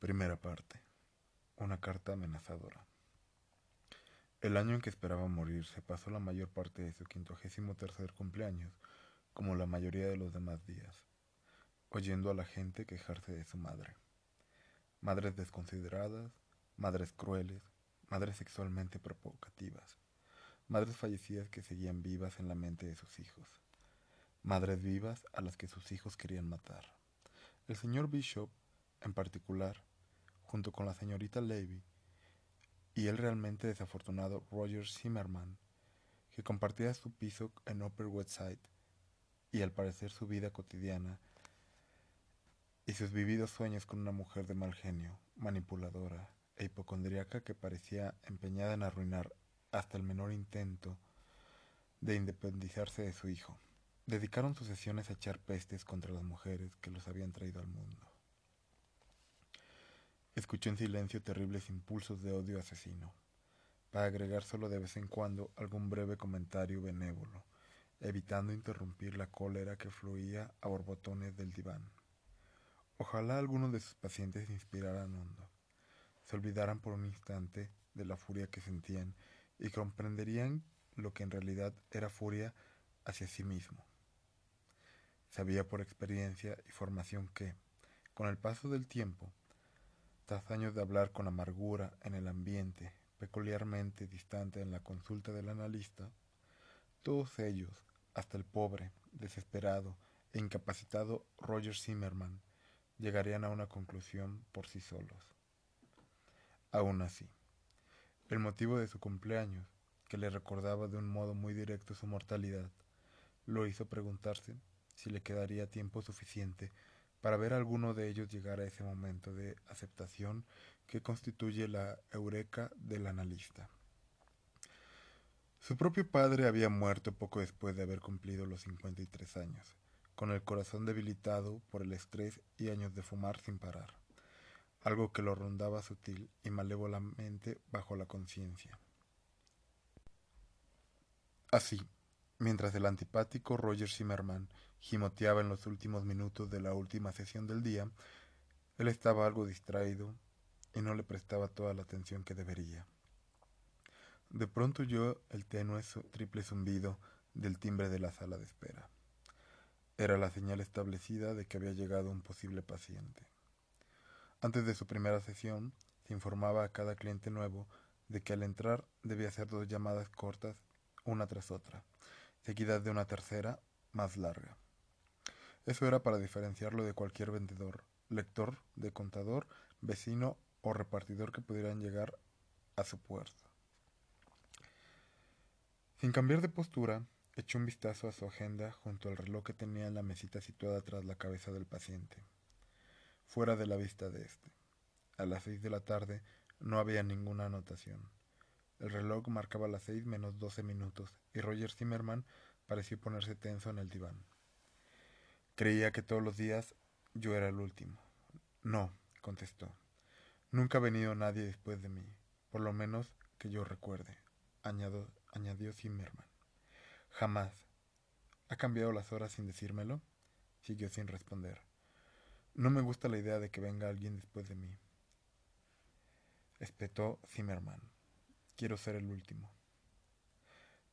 Primera parte. Una carta amenazadora. El año en que esperaba morir se pasó la mayor parte de su quincuagésimo tercer cumpleaños, como la mayoría de los demás días, oyendo a la gente quejarse de su madre. Madres desconsideradas, madres crueles, madres sexualmente provocativas, madres fallecidas que seguían vivas en la mente de sus hijos, madres vivas a las que sus hijos querían matar. El señor Bishop, en particular, junto con la señorita Levy y el realmente desafortunado Roger Zimmerman, que compartía su piso en Upper West Side y al parecer su vida cotidiana y sus vividos sueños con una mujer de mal genio, manipuladora e hipocondriaca que parecía empeñada en arruinar hasta el menor intento de independizarse de su hijo. Dedicaron sus sesiones a echar pestes contra las mujeres que los habían traído al mundo. Escuchó en silencio terribles impulsos de odio asesino, para agregar solo de vez en cuando algún breve comentario benévolo, evitando interrumpir la cólera que fluía a borbotones del diván. Ojalá algunos de sus pacientes inspiraran hondo, se olvidaran por un instante de la furia que sentían y comprenderían lo que en realidad era furia hacia sí mismo. Sabía por experiencia y formación que, con el paso del tiempo, tras años de hablar con amargura en el ambiente peculiarmente distante en la consulta del analista, todos ellos, hasta el pobre, desesperado e incapacitado Roger Zimmerman, llegarían a una conclusión por sí solos. Aún así, el motivo de su cumpleaños, que le recordaba de un modo muy directo su mortalidad, lo hizo preguntarse si le quedaría tiempo suficiente para ver a alguno de ellos llegar a ese momento de aceptación que constituye la eureka del analista. Su propio padre había muerto poco después de haber cumplido los 53 años, con el corazón debilitado por el estrés y años de fumar sin parar, algo que lo rondaba sutil y malévolamente bajo la conciencia. Así, mientras el antipático Roger Zimmerman gimoteaba en los últimos minutos de la última sesión del día, él estaba algo distraído y no le prestaba toda la atención que debería. De pronto oyó el tenue triple zumbido del timbre de la sala de espera. Era la señal establecida de que había llegado un posible paciente. Antes de su primera sesión, se informaba a cada cliente nuevo de que al entrar debía hacer dos llamadas cortas, una tras otra, seguidas de una tercera, más larga. Eso era para diferenciarlo de cualquier vendedor, lector, de contador, vecino o repartidor que pudieran llegar a su puerta. Sin cambiar de postura, echó un vistazo a su agenda junto al reloj que tenía en la mesita situada tras la cabeza del paciente, fuera de la vista de éste. A las seis de la tarde no había ninguna anotación. El reloj marcaba las seis menos doce minutos y Roger Zimmerman pareció ponerse tenso en el diván. Creía que todos los días yo era el último. No, contestó. Nunca ha venido nadie después de mí, por lo menos que yo recuerde, añadió, Zimmerman. Jamás. ¿Ha cambiado las horas sin decírmelo? Siguió sin responder. No me gusta la idea de que venga alguien después de mí. Espetó Zimmerman. Quiero ser el último.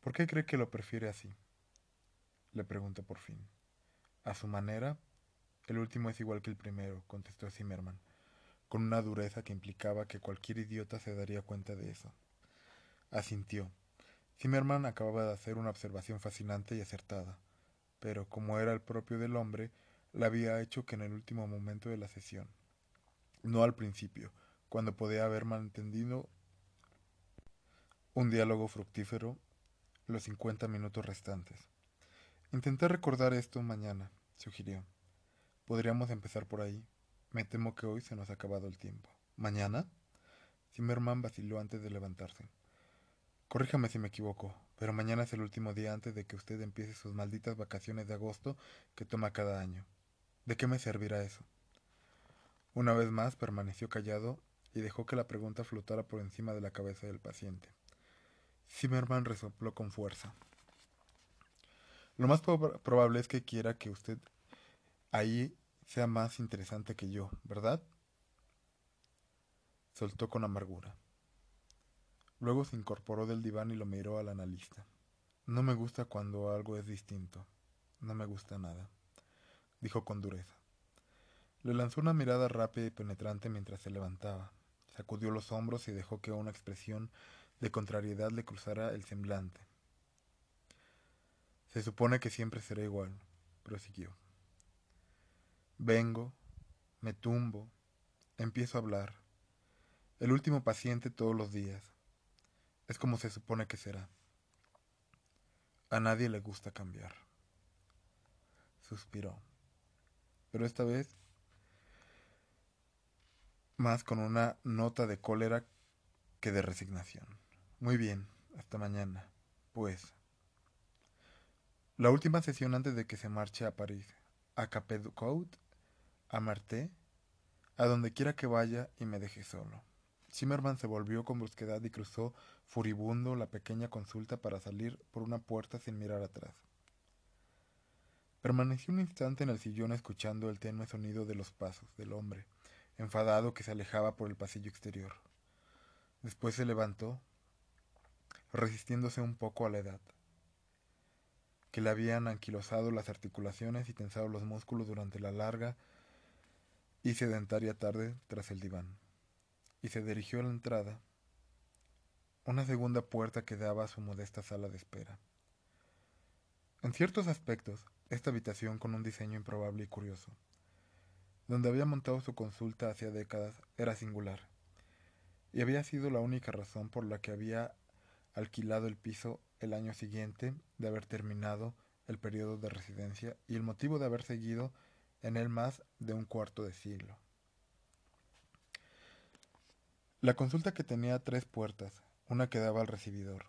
¿Por qué cree que lo prefiere así? Le preguntó por fin. A su manera, el último es igual que el primero, contestó Zimmerman, con una dureza que implicaba que cualquier idiota se daría cuenta de eso. Asintió. Zimmerman acababa de hacer una observación fascinante y acertada, pero como era el propio del hombre, la había hecho que en el último momento de la sesión, no al principio, cuando podía haber mantenido un diálogo fructífero los cincuenta minutos restantes. Intenté recordar esto mañana, sugirió. Podríamos empezar por ahí. Me temo que hoy se nos ha acabado el tiempo. ¿Mañana? Zimmerman vaciló antes de levantarse. Corríjame si me equivoco, pero mañana es el último día antes de que usted empiece sus malditas vacaciones de agosto que toma cada año. ¿De qué me servirá eso? Una vez más permaneció callado y dejó que la pregunta flotara por encima de la cabeza del paciente. Zimmerman resopló con fuerza. Lo más probable es que quiera que usted ahí sea más interesante que yo, ¿verdad? soltó con amargura. Luego se incorporó del diván y lo miró al analista. No me gusta cuando algo es distinto. No me gusta nada, dijo con dureza. Le lanzó una mirada rápida y penetrante mientras se levantaba. Sacudió los hombros y dejó que una expresión de contrariedad le cruzara el semblante. Se supone que siempre será igual, prosiguió. Vengo, me tumbo, empiezo a hablar. El último paciente todos los días. Es como se supone que será. A nadie le gusta cambiar. Suspiró. Pero esta vez más con una nota de cólera que de resignación. Muy bien, hasta mañana. Pues. La última sesión antes de que se marche a París, a Capeducout, a Marté, a donde quiera que vaya y me deje solo. Zimmerman se volvió con brusquedad y cruzó furibundo la pequeña consulta para salir por una puerta sin mirar atrás. Permaneció un instante en el sillón escuchando el tenue sonido de los pasos del hombre, enfadado que se alejaba por el pasillo exterior. Después se levantó, resistiéndose un poco a la edad, que le habían anquilosado las articulaciones y tensado los músculos durante la larga y sedentaria tarde tras el diván, y se dirigió a la entrada, una segunda puerta que daba a su modesta sala de espera. En ciertos aspectos, esta habitación con un diseño improbable y curioso, donde había montado su consulta hacía décadas, era singular, y había sido la única razón por la que había alquilado el piso el año siguiente de haber terminado el periodo de residencia y el motivo de haber seguido en él más de un cuarto de siglo. La consulta que tenía tres puertas, una que daba al recibidor,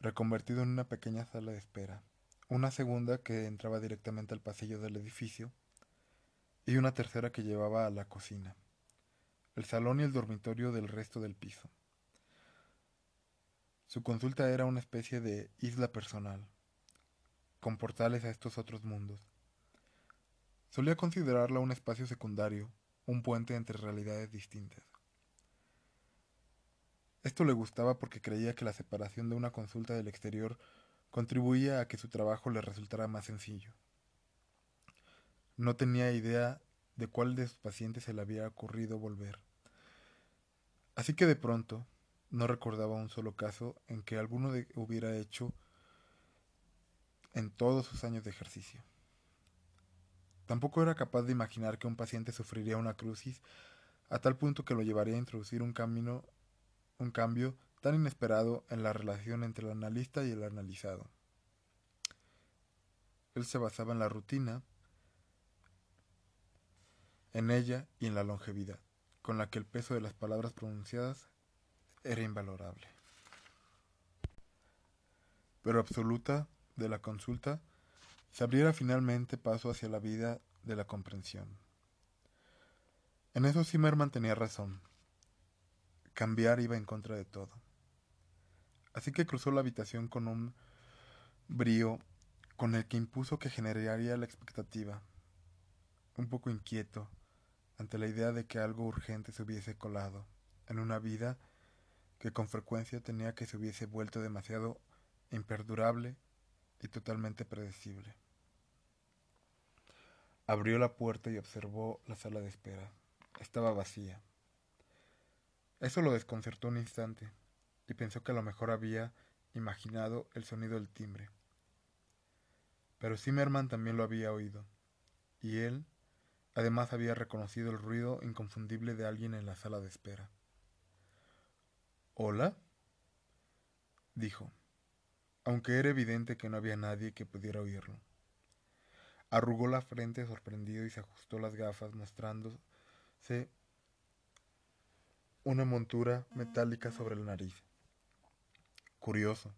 reconvertido en una pequeña sala de espera, una segunda que entraba directamente al pasillo del edificio y una tercera que llevaba a la cocina, el salón y el dormitorio del resto del piso. Su consulta era una especie de isla personal, con portales a estos otros mundos, Solía considerarla un espacio secundario, un puente entre realidades distintas. Esto le gustaba porque creía que la separación de una consulta del exterior contribuía a que su trabajo le resultara más sencillo. No tenía idea de cuál de sus pacientes se le había ocurrido volver. Así que de pronto no recordaba un solo caso en que alguno hubiera hecho en todos sus años de ejercicio. Tampoco era capaz de imaginar que un paciente sufriría una crucis a tal punto que lo llevaría a introducir un camino, un cambio tan inesperado en la relación entre el analista y el analizado. Él se basaba en la rutina, en ella y en la longevidad, con la que el peso de las palabras pronunciadas era invalorable. Pero absoluta de la consulta se abriera finalmente paso hacia la vida de la comprensión. En eso Zimmerman tenía razón. Cambiar iba en contra de todo. Así que cruzó la habitación con un brío con el que impuso que generaría la expectativa, un poco inquieto ante la idea de que algo urgente se hubiese colado en una vida que con frecuencia tenía que se hubiese vuelto demasiado imperdurable y totalmente predecible. Abrió la puerta y observó la sala de espera. Estaba vacía. Eso lo desconcertó un instante y pensó que a lo mejor había imaginado el sonido del timbre. Pero Zimmerman también lo había oído, y él además había reconocido el ruido inconfundible de alguien en la sala de espera. ¿Hola? dijo aunque era evidente que no había nadie que pudiera oírlo. Arrugó la frente sorprendido y se ajustó las gafas, mostrándose una montura metálica sobre la nariz. Curioso,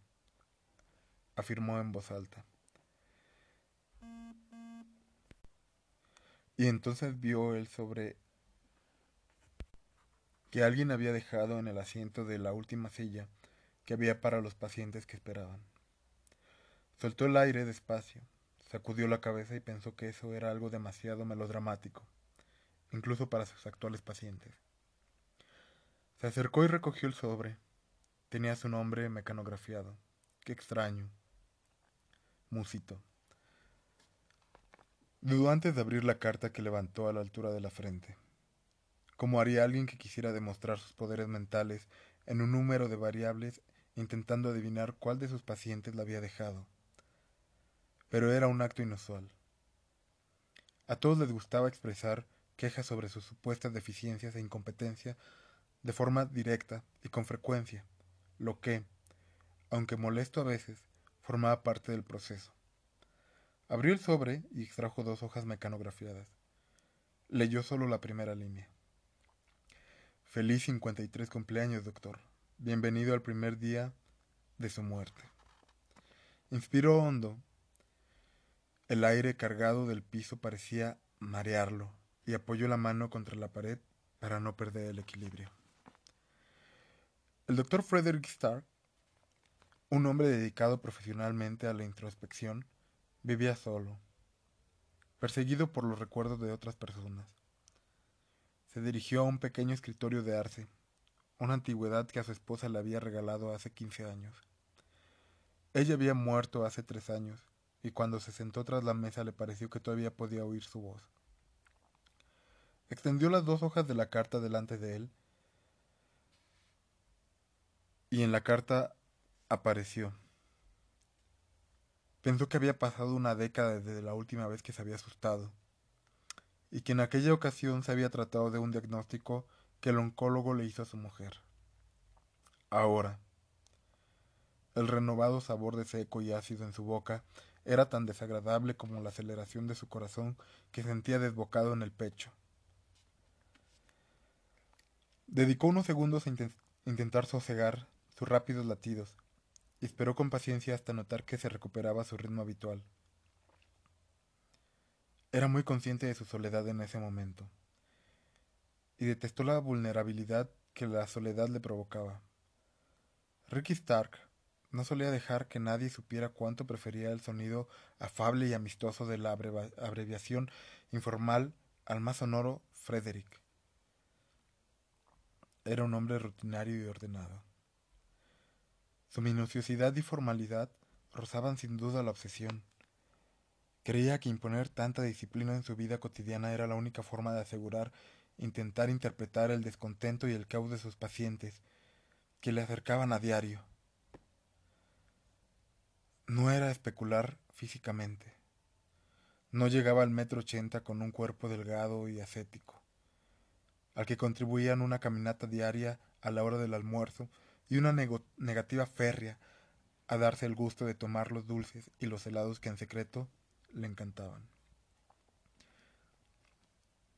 afirmó en voz alta. Y entonces vio él sobre que alguien había dejado en el asiento de la última silla que había para los pacientes que esperaban. Soltó el aire despacio, sacudió la cabeza y pensó que eso era algo demasiado melodramático, incluso para sus actuales pacientes. Se acercó y recogió el sobre. Tenía su nombre mecanografiado. Qué extraño. Musito. Dudó antes de abrir la carta que levantó a la altura de la frente. Como haría alguien que quisiera demostrar sus poderes mentales en un número de variables intentando adivinar cuál de sus pacientes la había dejado. Pero era un acto inusual. A todos les gustaba expresar quejas sobre sus supuestas deficiencias e incompetencia de forma directa y con frecuencia, lo que, aunque molesto a veces, formaba parte del proceso. Abrió el sobre y extrajo dos hojas mecanografiadas. Leyó solo la primera línea. Feliz 53 cumpleaños, doctor. Bienvenido al primer día de su muerte. Inspiró hondo. El aire cargado del piso parecía marearlo y apoyó la mano contra la pared para no perder el equilibrio. El doctor Frederick Stark, un hombre dedicado profesionalmente a la introspección, vivía solo, perseguido por los recuerdos de otras personas. Se dirigió a un pequeño escritorio de arce, una antigüedad que a su esposa le había regalado hace quince años. Ella había muerto hace tres años, y cuando se sentó tras la mesa le pareció que todavía podía oír su voz. Extendió las dos hojas de la carta delante de él y en la carta apareció. Pensó que había pasado una década desde la última vez que se había asustado, y que en aquella ocasión se había tratado de un diagnóstico que el oncólogo le hizo a su mujer. Ahora, el renovado sabor de seco y ácido en su boca era tan desagradable como la aceleración de su corazón que sentía desbocado en el pecho. Dedicó unos segundos a intentar sosegar sus rápidos latidos, y esperó con paciencia hasta notar que se recuperaba su ritmo habitual. Era muy consciente de su soledad en ese momento, y detestó la vulnerabilidad que la soledad le provocaba. Ricky Stark no solía dejar que nadie supiera cuánto prefería el sonido afable y amistoso de la abreviación informal al más sonoro Frederick. Era un hombre rutinario y ordenado. Su minuciosidad y formalidad rozaban sin duda la obsesión. Creía que imponer tanta disciplina en su vida cotidiana era la única forma de asegurar intentar interpretar el descontento y el caos de sus pacientes, que le acercaban a diario. No era especular físicamente. No llegaba al metro ochenta con un cuerpo delgado y ascético, al que contribuían una caminata diaria a la hora del almuerzo y una negativa férrea a darse el gusto de tomar los dulces y los helados que en secreto le encantaban.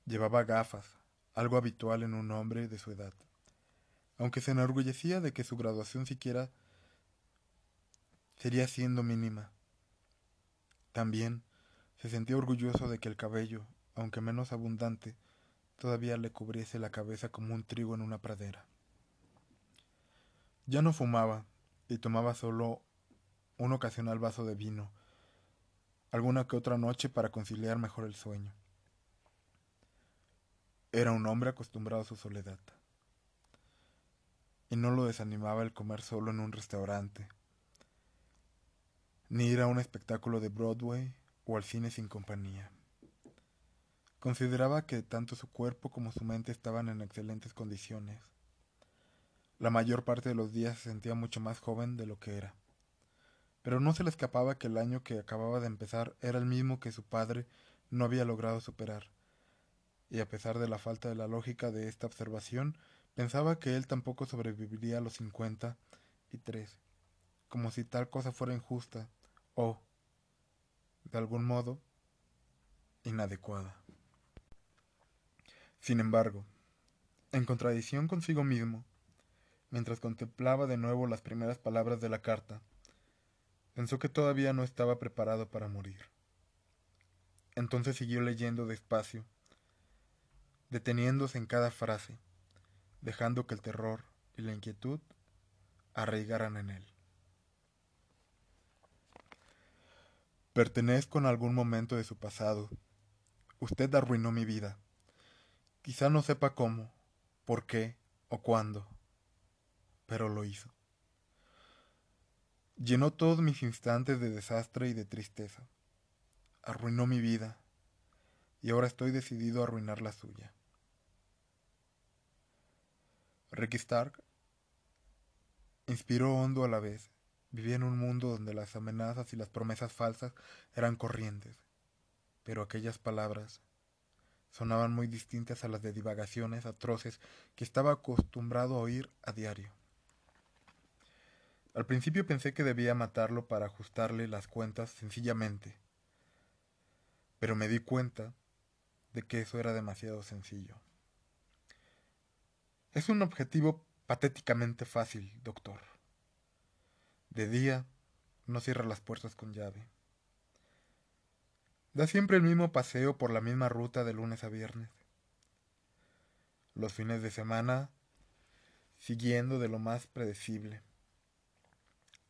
Llevaba gafas, algo habitual en un hombre de su edad, aunque se enorgullecía de que su graduación siquiera sería siendo mínima. También se sentía orgulloso de que el cabello, aunque menos abundante, todavía le cubriese la cabeza como un trigo en una pradera. Ya no fumaba y tomaba solo un ocasional vaso de vino, alguna que otra noche para conciliar mejor el sueño. Era un hombre acostumbrado a su soledad. Y no lo desanimaba el comer solo en un restaurante, ni ir a un espectáculo de Broadway o al cine sin compañía. Consideraba que tanto su cuerpo como su mente estaban en excelentes condiciones la mayor parte de los días se sentía mucho más joven de lo que era. Pero no se le escapaba que el año que acababa de empezar era el mismo que su padre no había logrado superar. Y a pesar de la falta de la lógica de esta observación, pensaba que él tampoco sobreviviría a los cincuenta y tres, como si tal cosa fuera injusta o, de algún modo, inadecuada. Sin embargo, en contradicción consigo mismo, mientras contemplaba de nuevo las primeras palabras de la carta, pensó que todavía no estaba preparado para morir. Entonces siguió leyendo despacio, deteniéndose en cada frase, dejando que el terror y la inquietud arraigaran en él. Pertenezco en algún momento de su pasado. Usted arruinó mi vida. Quizá no sepa cómo, por qué o cuándo pero lo hizo. Llenó todos mis instantes de desastre y de tristeza. Arruinó mi vida y ahora estoy decidido a arruinar la suya. Ricky Stark inspiró hondo a la vez. Vivía en un mundo donde las amenazas y las promesas falsas eran corrientes, pero aquellas palabras sonaban muy distintas a las de divagaciones atroces que estaba acostumbrado a oír a diario. Al principio pensé que debía matarlo para ajustarle las cuentas sencillamente, pero me di cuenta de que eso era demasiado sencillo. Es un objetivo patéticamente fácil, doctor. De día, no cierra las puertas con llave. Da siempre el mismo paseo por la misma ruta de lunes a viernes. Los fines de semana, siguiendo de lo más predecible,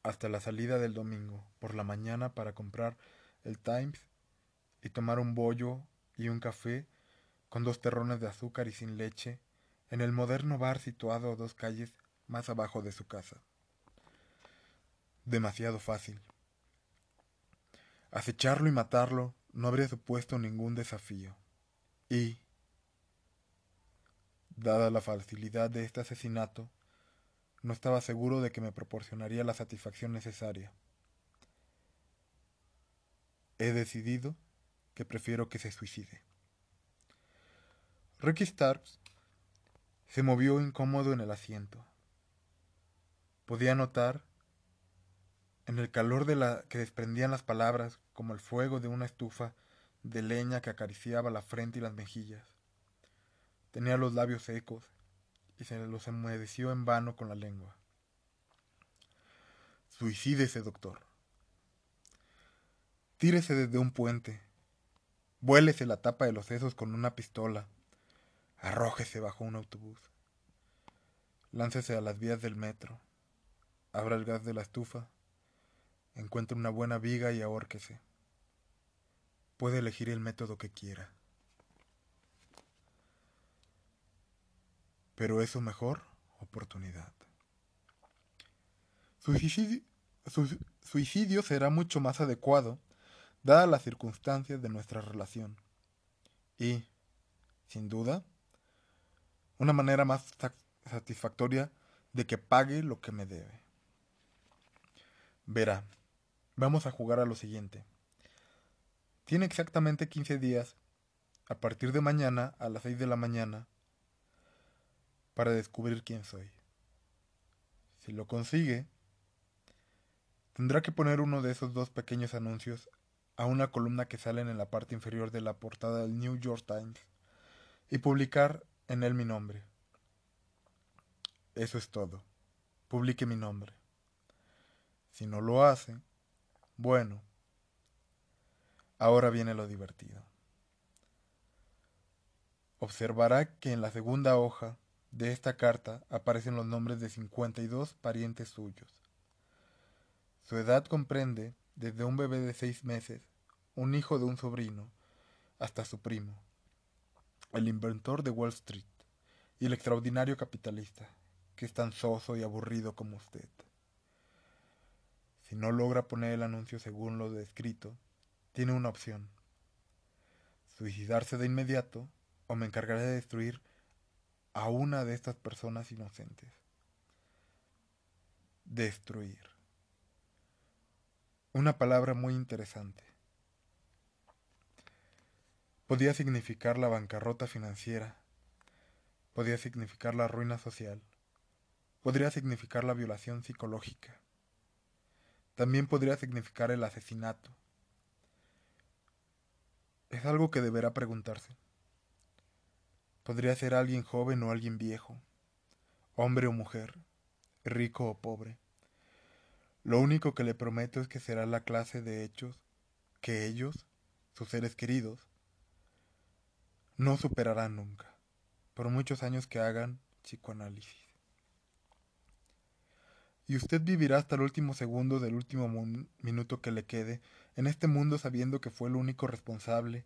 hasta la salida del domingo por la mañana para comprar el Times y tomar un bollo y un café con dos terrones de azúcar y sin leche en el moderno bar situado a dos calles más abajo de su casa. Demasiado fácil. Acecharlo y matarlo no habría supuesto ningún desafío. Y, dada la facilidad de este asesinato, no estaba seguro de que me proporcionaría la satisfacción necesaria. He decidido que prefiero que se suicide. Ricky Starks se movió incómodo en el asiento. Podía notar en el calor de la que desprendían las palabras como el fuego de una estufa de leña que acariciaba la frente y las mejillas. Tenía los labios secos y se los enmudeció en vano con la lengua. Suicídese, doctor. Tírese desde un puente. Vuélese la tapa de los sesos con una pistola Arrójese bajo un autobús. Láncese a las vías del metro. Abra el gas de la estufa. Encuentre una buena viga y ahórquese. Puede elegir el método que quiera. Pero es su mejor oportunidad. Suicidio, su suicidio será mucho más adecuado dadas las circunstancias de nuestra relación. Y, sin duda, una manera más satisfactoria de que pague lo que me debe. Verá, vamos a jugar a lo siguiente. Tiene exactamente 15 días, a partir de mañana a las 6 de la mañana, para descubrir quién soy. Si lo consigue, tendrá que poner uno de esos dos pequeños anuncios a una columna que salen en la parte inferior de la portada del New York Times y publicar en él mi nombre. Eso es todo. Publique mi nombre. Si no lo hace, bueno, ahora viene lo divertido. Observará que en la segunda hoja de esta carta aparecen los nombres de 52 parientes suyos. Su edad comprende desde un bebé de seis meses, un hijo de un sobrino, hasta su primo el inventor de Wall Street y el extraordinario capitalista, que es tan soso y aburrido como usted. Si no logra poner el anuncio según lo descrito, tiene una opción. Suicidarse de inmediato o me encargaré de destruir a una de estas personas inocentes. Destruir. Una palabra muy interesante podía significar la bancarrota financiera, podía significar la ruina social, podría significar la violación psicológica, también podría significar el asesinato. Es algo que deberá preguntarse. Podría ser alguien joven o alguien viejo, hombre o mujer, rico o pobre. Lo único que le prometo es que será la clase de hechos que ellos, sus seres queridos, no superarán nunca, por muchos años que hagan psicoanálisis. Y usted vivirá hasta el último segundo del último minuto que le quede en este mundo sabiendo que fue el único responsable,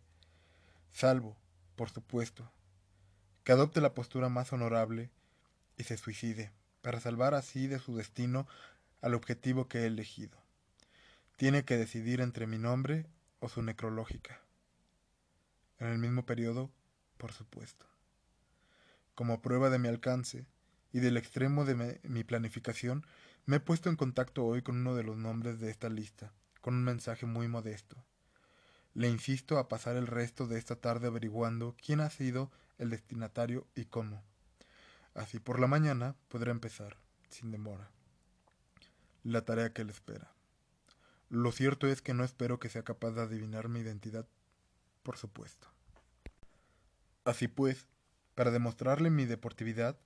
salvo, por supuesto, que adopte la postura más honorable y se suicide para salvar así de su destino al objetivo que he elegido. Tiene que decidir entre mi nombre o su necrológica. En el mismo periodo, por supuesto. Como prueba de mi alcance y del extremo de mi planificación, me he puesto en contacto hoy con uno de los nombres de esta lista, con un mensaje muy modesto. Le insisto a pasar el resto de esta tarde averiguando quién ha sido el destinatario y cómo. Así por la mañana podrá empezar, sin demora, la tarea que le espera. Lo cierto es que no espero que sea capaz de adivinar mi identidad, por supuesto. Así pues, para demostrarle mi deportividad,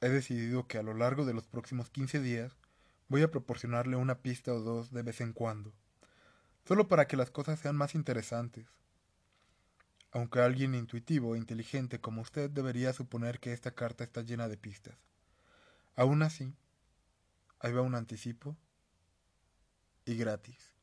he decidido que a lo largo de los próximos 15 días voy a proporcionarle una pista o dos de vez en cuando, solo para que las cosas sean más interesantes. Aunque alguien intuitivo e inteligente como usted debería suponer que esta carta está llena de pistas. Aún así, ahí va un anticipo y gratis.